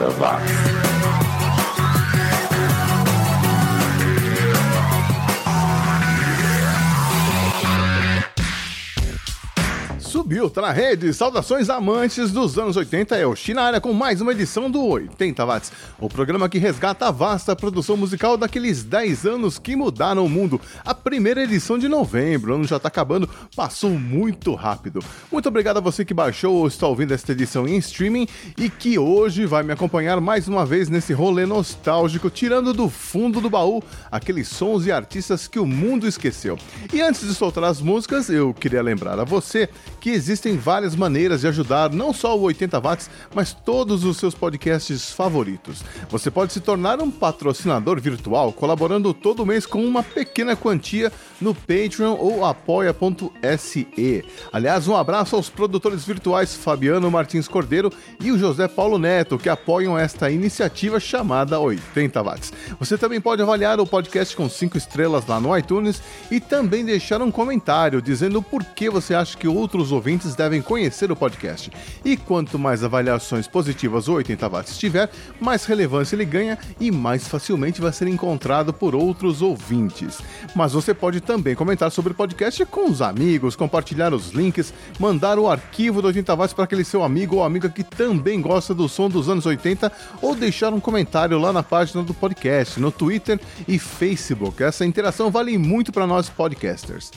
Watts. subiu, tá na rede. Saudações amantes dos anos 80, é o China com mais uma edição do 80 Watts, o programa que resgata a vasta produção musical daqueles 10 anos que mudaram o mundo. A primeira edição de novembro, o ano já tá acabando, passou muito rápido. Muito obrigado a você que baixou ou está ouvindo esta edição em streaming e que hoje vai me acompanhar mais uma vez nesse rolê nostálgico, tirando do fundo do baú aqueles sons e artistas que o mundo esqueceu. E antes de soltar as músicas, eu queria lembrar a você que existem várias maneiras de ajudar não só o 80 Watts, mas todos os seus podcasts favoritos. Você pode se tornar um patrocinador virtual colaborando todo mês com uma pequena quantia no Patreon ou apoia.se. Aliás, um abraço aos produtores virtuais Fabiano Martins Cordeiro e o José Paulo Neto, que apoiam esta iniciativa chamada 80 Watts. Você também pode avaliar o podcast com 5 estrelas lá no iTunes e também deixar um comentário dizendo por que você acha que outros ouvintes ouvintes devem conhecer o podcast. E quanto mais avaliações positivas o 80 watts tiver, mais relevância ele ganha e mais facilmente vai ser encontrado por outros ouvintes. Mas você pode também comentar sobre o podcast com os amigos, compartilhar os links, mandar o arquivo do 80 watts para aquele seu amigo ou amiga que também gosta do som dos anos 80 ou deixar um comentário lá na página do podcast, no Twitter e Facebook. Essa interação vale muito para nós podcasters.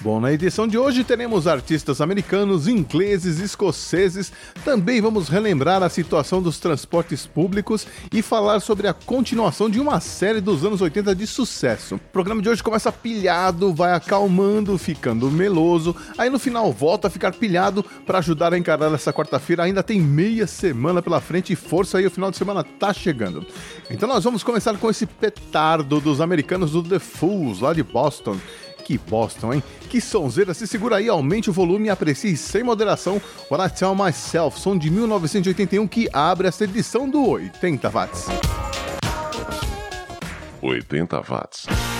Bom, na edição de hoje teremos artistas americanos, ingleses, escoceses. Também vamos relembrar a situação dos transportes públicos e falar sobre a continuação de uma série dos anos 80 de sucesso. O programa de hoje começa pilhado, vai acalmando, ficando meloso, aí no final volta a ficar pilhado para ajudar a encarar essa quarta-feira. Ainda tem meia semana pela frente e força aí, o final de semana tá chegando. Então nós vamos começar com esse petardo dos americanos do The Fools, lá de Boston que Boston, hein? Que sonzeira, se segura aí, aumente o volume e aprecie sem moderação What I Tell Myself, som de 1981 que abre essa edição do 80 Watts. 80 Watts.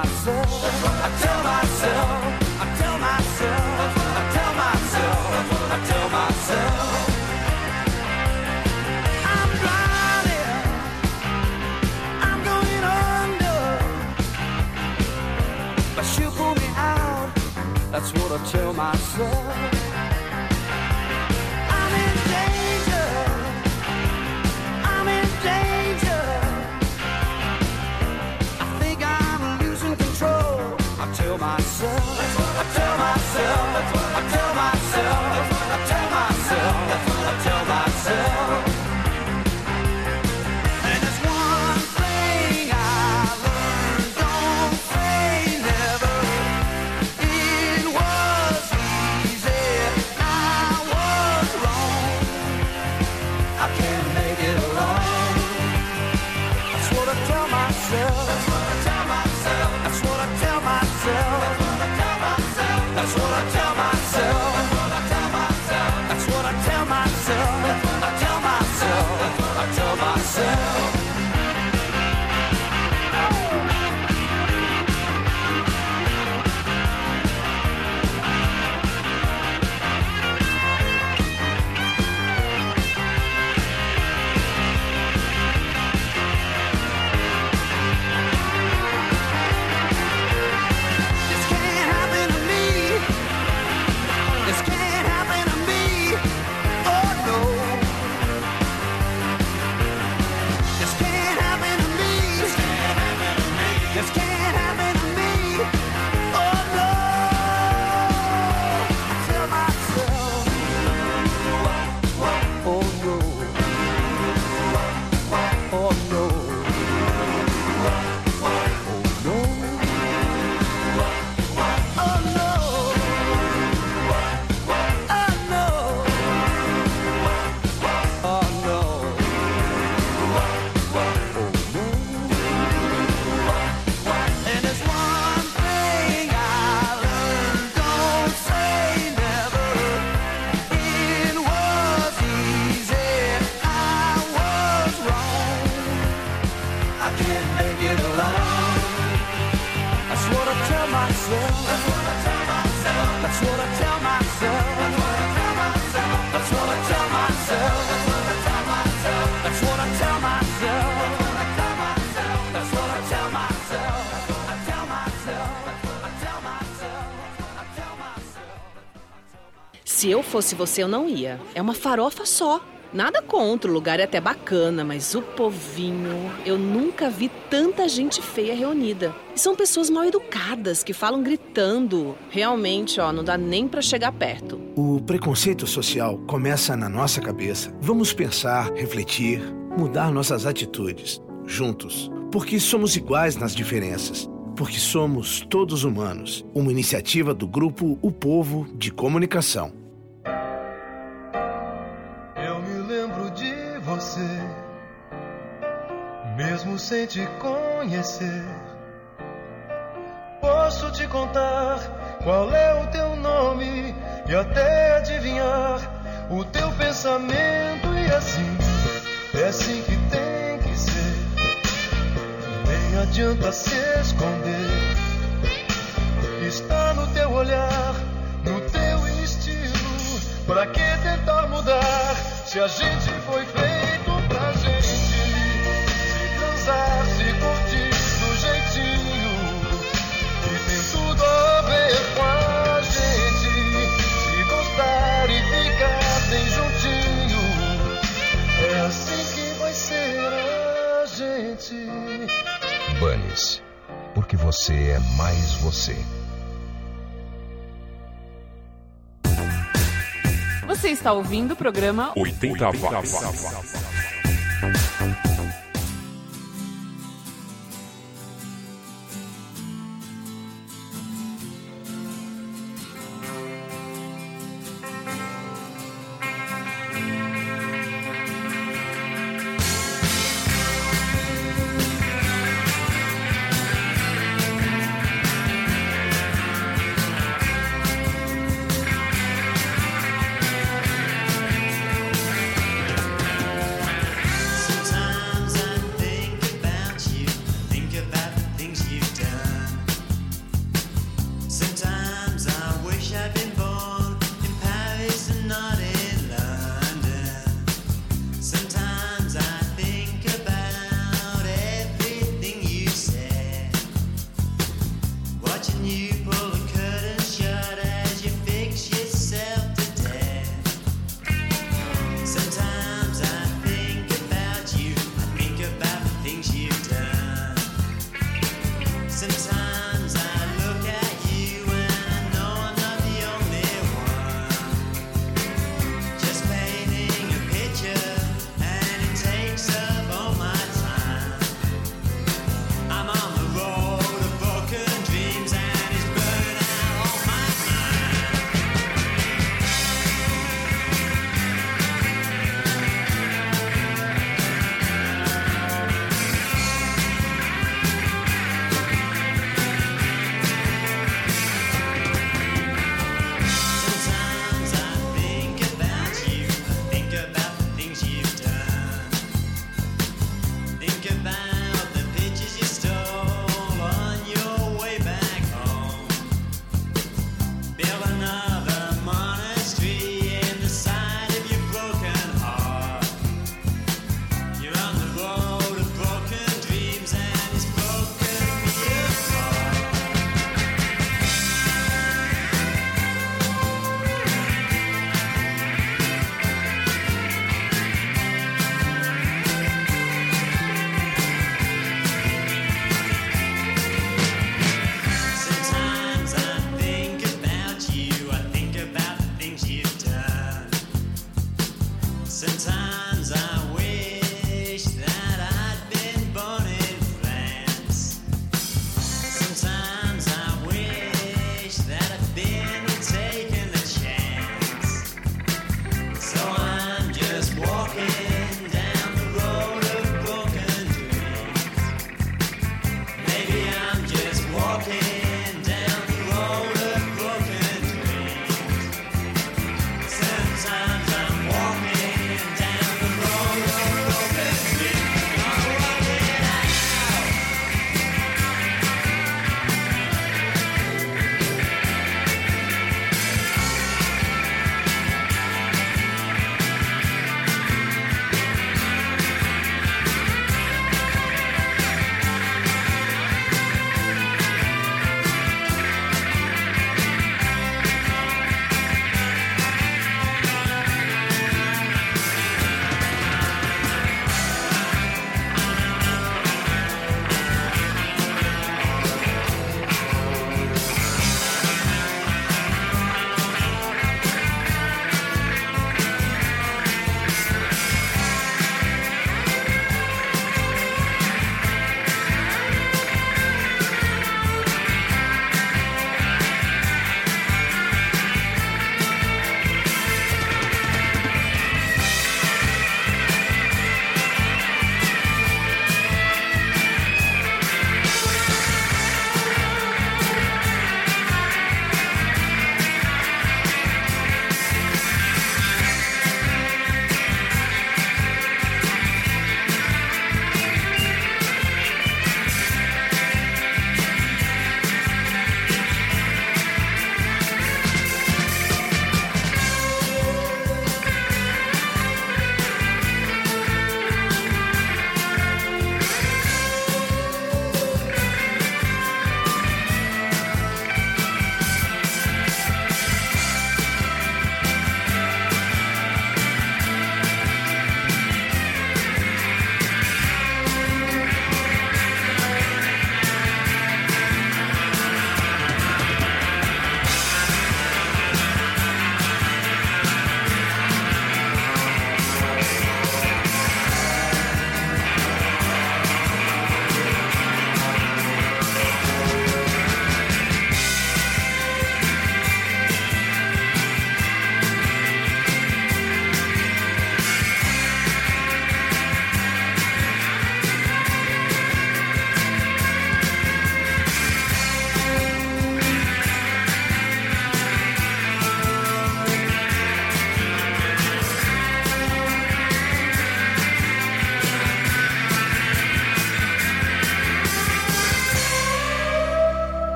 myself, I tell myself, I tell myself, I tell myself, I tell myself. I'm drowning, I'm going under, but she'll pull me out. That's what I tell myself. myself, I tell myself, Se eu fosse você, eu não ia. É uma farofa só. Nada contra, o lugar é até bacana, mas o povinho. Eu nunca vi tanta gente feia reunida. E são pessoas mal educadas que falam gritando. Realmente, ó, não dá nem para chegar perto. O preconceito social começa na nossa cabeça. Vamos pensar, refletir, mudar nossas atitudes. Juntos. Porque somos iguais nas diferenças. Porque somos todos humanos. Uma iniciativa do grupo O Povo de Comunicação. Mesmo sem te conhecer. Posso te contar qual é o teu nome e até adivinhar o teu pensamento, e assim é assim que tem que ser. Nem adianta se esconder, está no teu olhar, no teu estilo. Pra que tentar mudar se a gente foi feito? Dançar, se curtir do jeitinho que tem tudo a ver com a gente. Se gostar e ficar bem juntinho, é assim que vai ser a gente. Bunnies, porque você é mais você. Você está ouvindo o programa 80 Watts.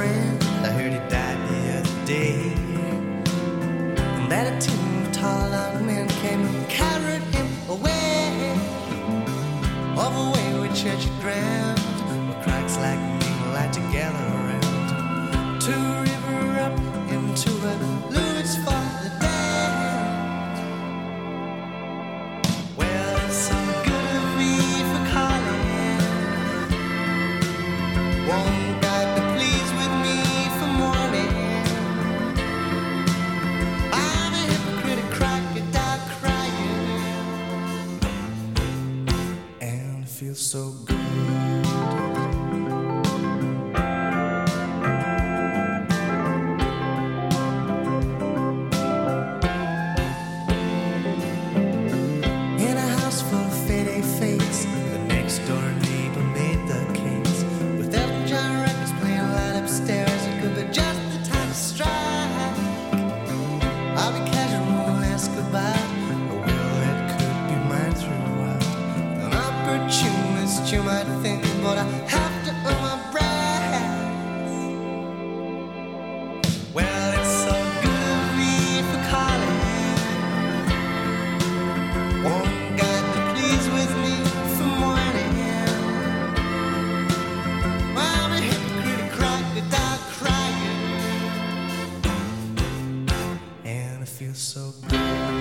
friend. I heard he died the other day. And that a team of tall out men came and carried him away. Over way where church ground, where cracks like me lie together around. To river up into a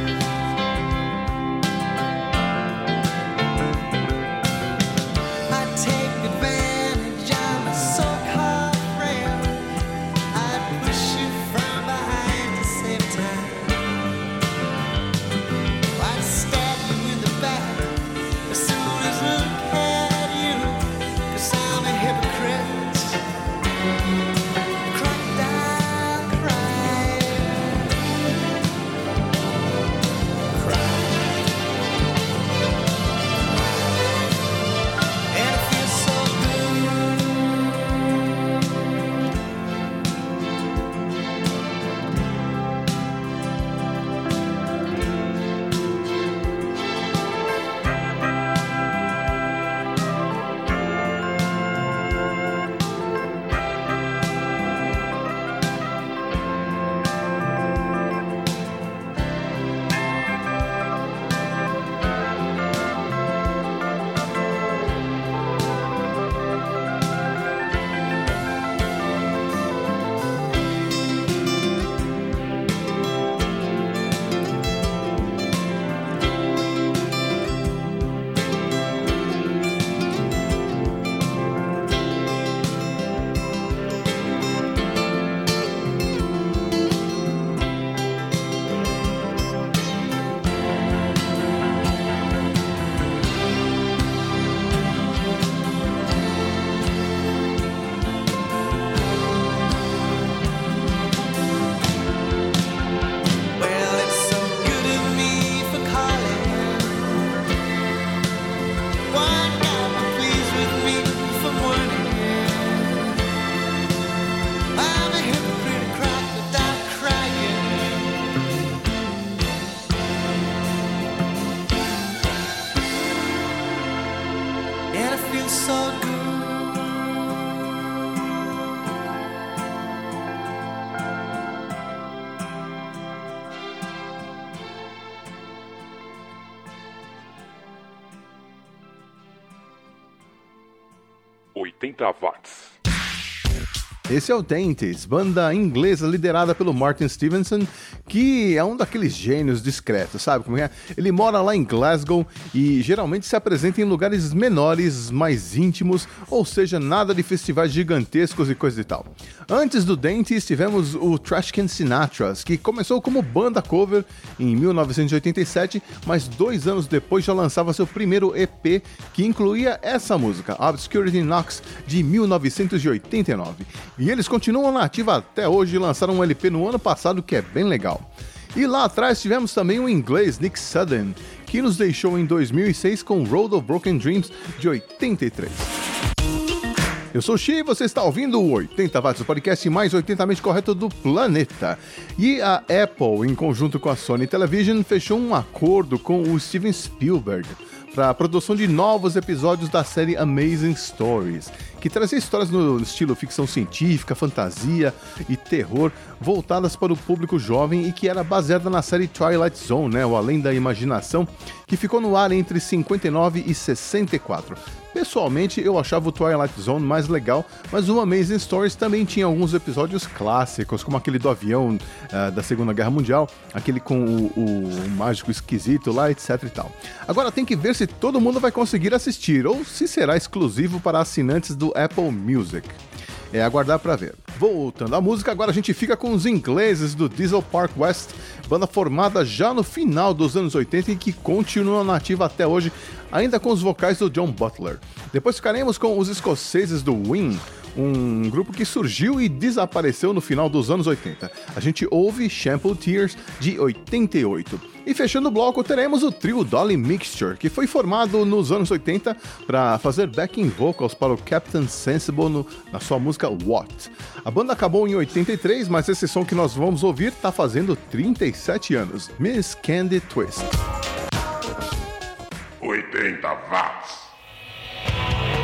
Bye. 80 watts. Esse é o Dentes, banda inglesa liderada pelo Martin Stevenson, que é um daqueles gênios discretos, sabe como é? Ele mora lá em Glasgow e geralmente se apresenta em lugares menores, mais íntimos, ou seja, nada de festivais gigantescos e coisa e tal. Antes do Dentes, tivemos o Trashcan Sinatras, que começou como banda cover em 1987, mas dois anos depois já lançava seu primeiro EP, que incluía essa música, Obscurity Knocks, de 1989. E eles continuam na ativa até hoje e lançaram um LP no ano passado que é bem legal. E lá atrás tivemos também o inglês Nick Sudden, que nos deixou em 2006 com Road of Broken Dreams de 83. Eu sou o Xi e você está ouvindo o 80 Watts, o podcast mais 80mente correto do planeta. E a Apple, em conjunto com a Sony Television, fechou um acordo com o Steven Spielberg para a produção de novos episódios da série Amazing Stories, que trazia histórias no estilo ficção científica, fantasia e terror voltadas para o público jovem e que era baseada na série Twilight Zone, né, o Além da Imaginação, que ficou no ar entre 59 e 64. Pessoalmente, eu achava o Twilight Zone mais legal, mas o Amazing Stories também tinha alguns episódios clássicos, como aquele do avião uh, da Segunda Guerra Mundial, aquele com o, o, o, mágico esquisito lá, etc e tal. Agora tem que ver se todo mundo vai conseguir assistir, ou se será exclusivo para assinantes do Apple Music. É aguardar para ver. Voltando à música, agora a gente fica com os ingleses do Diesel Park West, banda formada já no final dos anos 80 e que continua nativa até hoje, ainda com os vocais do John Butler. Depois ficaremos com os escoceses do Wing, um grupo que surgiu e desapareceu no final dos anos 80. A gente ouve Shampoo Tears de 88. E fechando o bloco, teremos o trio Dolly Mixture, que foi formado nos anos 80 para fazer backing vocals para o Captain Sensible no, na sua música What. A banda acabou em 83, mas esse som que nós vamos ouvir está fazendo 37 anos. Miss Candy Twist. 80 watts.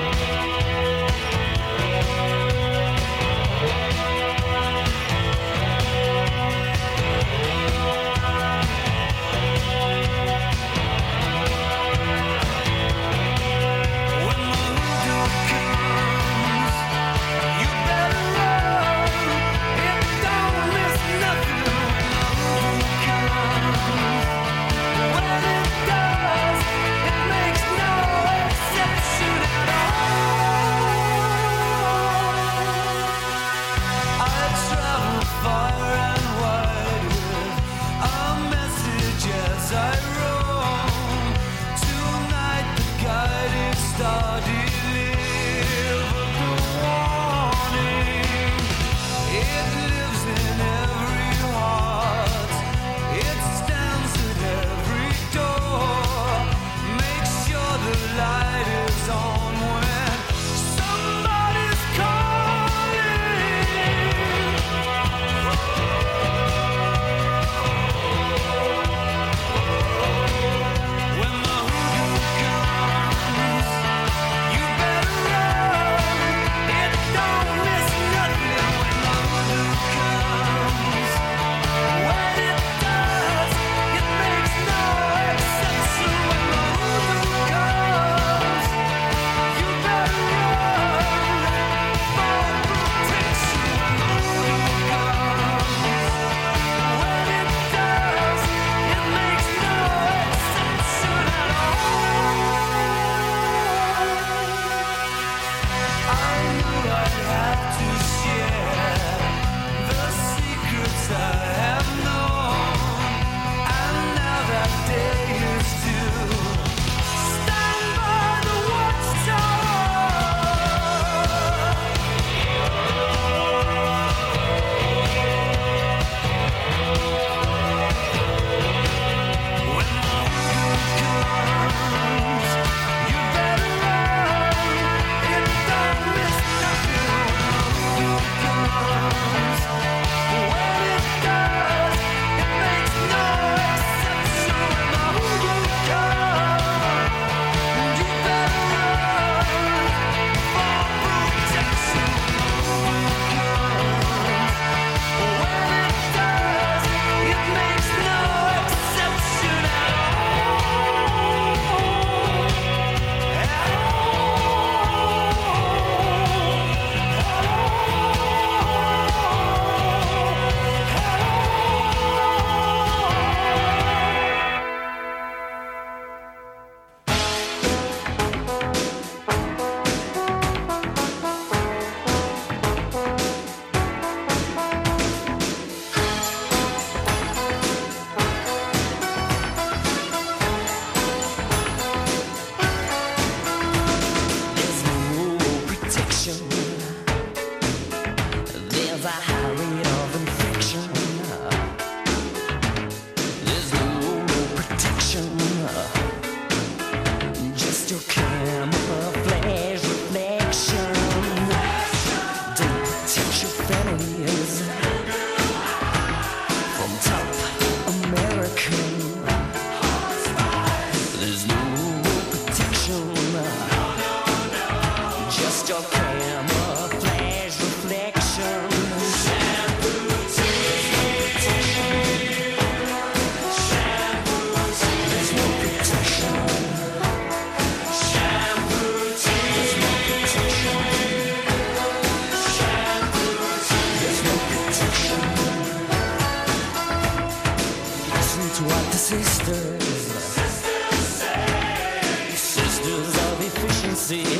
see.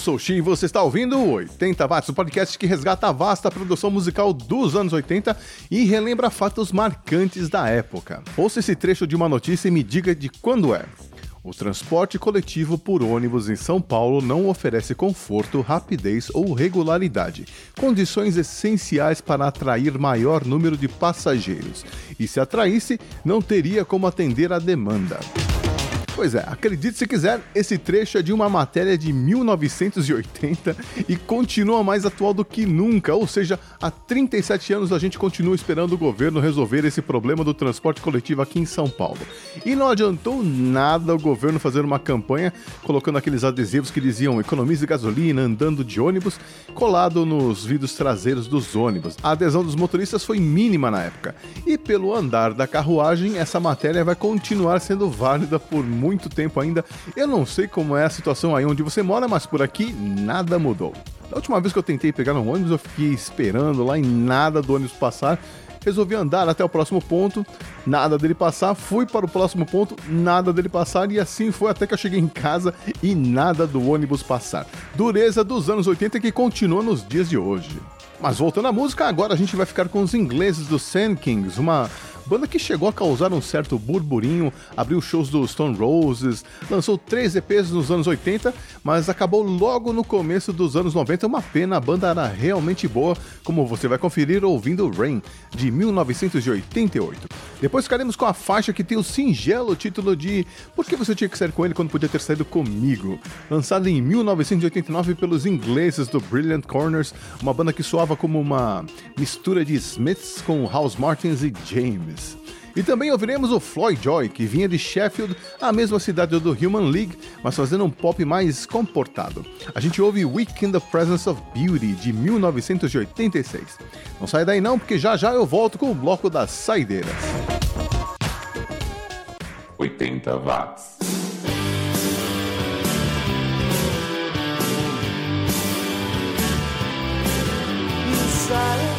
Sou Xi e você está ouvindo o 80 Watts, o podcast que resgata a vasta produção musical dos anos 80 e relembra fatos marcantes da época. Ouça esse trecho de uma notícia e me diga de quando é. O transporte coletivo por ônibus em São Paulo não oferece conforto, rapidez ou regularidade, condições essenciais para atrair maior número de passageiros. E se atraísse, não teria como atender a demanda. Pois é, acredite se quiser, esse trecho é de uma matéria de 1980 e continua mais atual do que nunca, ou seja, há 37 anos a gente continua esperando o governo resolver esse problema do transporte coletivo aqui em São Paulo. E não adiantou nada o governo fazer uma campanha colocando aqueles adesivos que diziam economize gasolina andando de ônibus colado nos vidros traseiros dos ônibus. A adesão dos motoristas foi mínima na época. E pelo andar da carruagem, essa matéria vai continuar sendo válida por muito tempo ainda. Eu não sei como é a situação aí onde você mora, mas por aqui nada mudou. Da última vez que eu tentei pegar um ônibus, eu fiquei esperando lá e nada do ônibus passar. Resolvi andar até o próximo ponto, nada dele passar, fui para o próximo ponto, nada dele passar, e assim foi até que eu cheguei em casa e nada do ônibus passar. Dureza dos anos 80 que continua nos dias de hoje. Mas voltando à música, agora a gente vai ficar com os ingleses do Sand Kings, uma banda que chegou a causar um certo burburinho, abriu shows do Stone Roses, lançou três EPs nos anos 80, mas acabou logo no começo dos anos 90. Uma pena, a banda era realmente boa, como você vai conferir ouvindo Rain, de 1988. Depois ficaremos com a faixa que tem o singelo título de Por que você tinha que sair com ele quando podia ter saído comigo? Lançada em 1989 pelos ingleses do Brilliant Corners, uma banda que soava como uma mistura de Smiths com House Martins e James. E também ouviremos o Floyd Joy, que vinha de Sheffield, a mesma cidade do Human League, mas fazendo um pop mais comportado. A gente ouve Week in the Presence of Beauty, de 1986. Não sai daí não, porque já já eu volto com o bloco das saideiras. 80 watts. Silence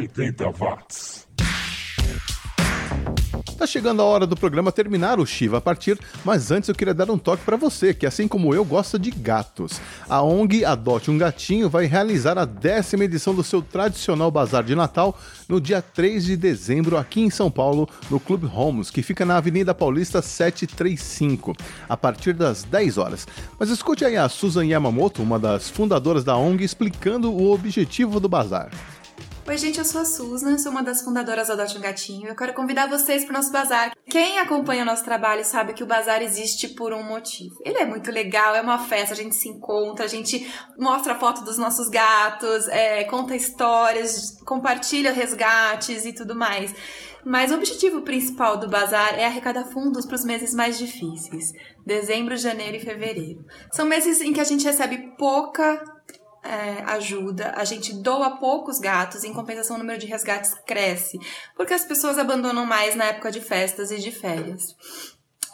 80 watts. Tá chegando a hora do programa terminar o Shiva a partir, mas antes eu queria dar um toque para você, que assim como eu gosta de gatos. A ONG Adote um Gatinho vai realizar a décima edição do seu tradicional bazar de Natal no dia 3 de dezembro aqui em São Paulo, no Clube Homes, que fica na Avenida Paulista 735, a partir das 10 horas. Mas escute aí a Susan Yamamoto, uma das fundadoras da ONG, explicando o objetivo do bazar. Oi, gente, eu sou a Susan, sou uma das fundadoras do Adote um Gatinho. Eu quero convidar vocês para o nosso bazar. Quem acompanha o nosso trabalho sabe que o bazar existe por um motivo. Ele é muito legal, é uma festa, a gente se encontra, a gente mostra foto dos nossos gatos, é, conta histórias, compartilha resgates e tudo mais. Mas o objetivo principal do bazar é arrecadar fundos para os meses mais difíceis: dezembro, janeiro e fevereiro. São meses em que a gente recebe pouca é, ajuda, a gente doa poucos gatos, em compensação o número de resgates cresce, porque as pessoas abandonam mais na época de festas e de férias.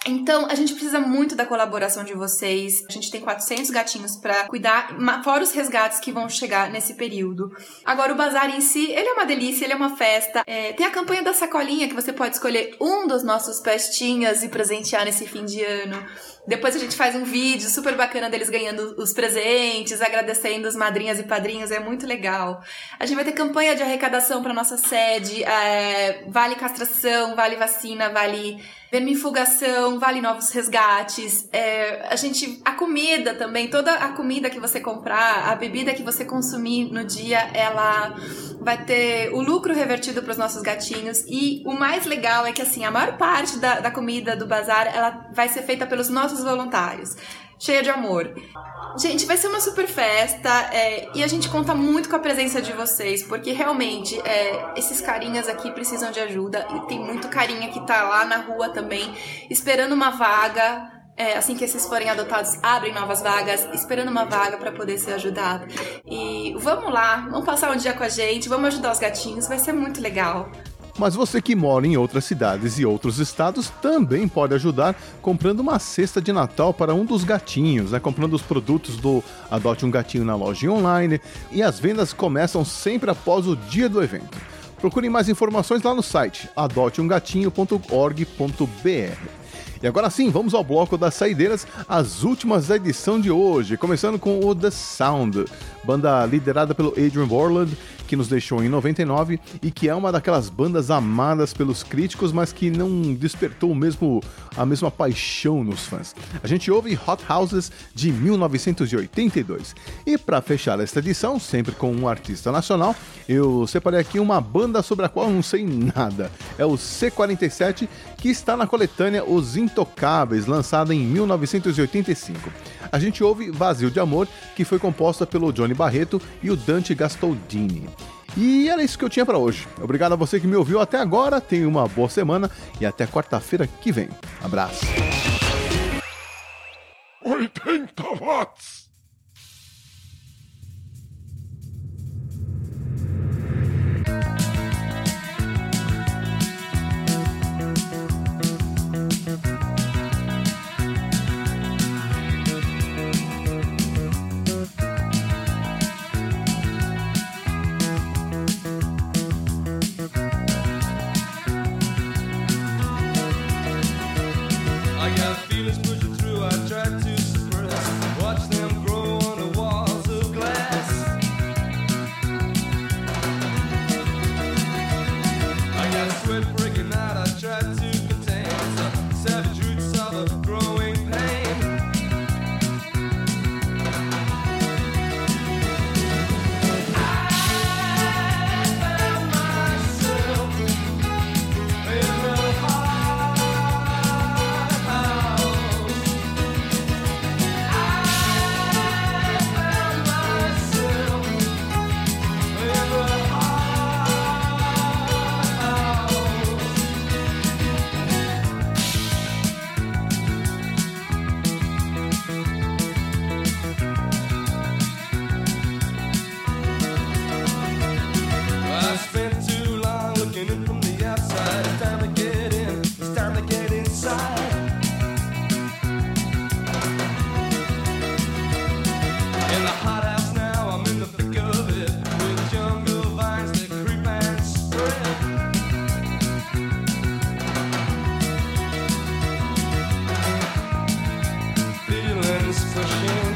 Então, a gente precisa muito da colaboração de vocês. A gente tem 400 gatinhos para cuidar, fora os resgates que vão chegar nesse período. Agora, o bazar em si, ele é uma delícia, ele é uma festa. É, tem a campanha da sacolinha, que você pode escolher um dos nossos pestinhas e presentear nesse fim de ano. Depois a gente faz um vídeo super bacana deles ganhando os presentes, agradecendo os madrinhas e padrinhos, é muito legal. A gente vai ter campanha de arrecadação para nossa sede, é, vale castração, vale vacina, vale vermifugação, vale novos resgates. É, a gente, a comida também, toda a comida que você comprar, a bebida que você consumir no dia, ela vai ter o lucro revertido para os nossos gatinhos. E o mais legal é que assim, a maior parte da, da comida do bazar, ela vai ser feita pelos nossos voluntários. Cheia de amor. Gente, vai ser uma super festa é, e a gente conta muito com a presença de vocês, porque realmente é, esses carinhas aqui precisam de ajuda e tem muito carinha que tá lá na rua também, esperando uma vaga. é, assim que esses forem adotados, abrem novas vagas, esperando uma vaga para poder ser ajudado. E vamos lá, vamos passar um dia com a gente, vamos ajudar os gatinhos, vai ser muito legal. Mas você que mora em outras cidades e outros estados também pode ajudar comprando uma cesta de Natal para um dos gatinhos, né? comprando os produtos do Adote um Gatinho na loja online e as vendas começam sempre após o dia do evento. Procure mais informações lá no site adoteumgatinho.org.br. E agora sim, vamos ao bloco das saideiras, as últimas da edição de hoje, começando com o The Sound, banda liderada pelo Adrian Borland, que nos deixou em 99 e que é uma daquelas bandas amadas pelos críticos, mas que não despertou mesmo, a mesma paixão nos fãs. A gente ouve Hot Houses de 1982. E para fechar esta edição, sempre com um artista nacional, eu separei aqui uma banda sobre a qual não sei nada. É o C47, que está na coletânea Os Intocáveis, lançada em 1985. A gente ouve Vazio de Amor, que foi composta pelo Johnny Barreto e o Dante Gastoldini. E era isso que eu tinha para hoje. Obrigado a você que me ouviu até agora, tenha uma boa semana e até quarta-feira que vem. Abraço. 80 watts. Pushing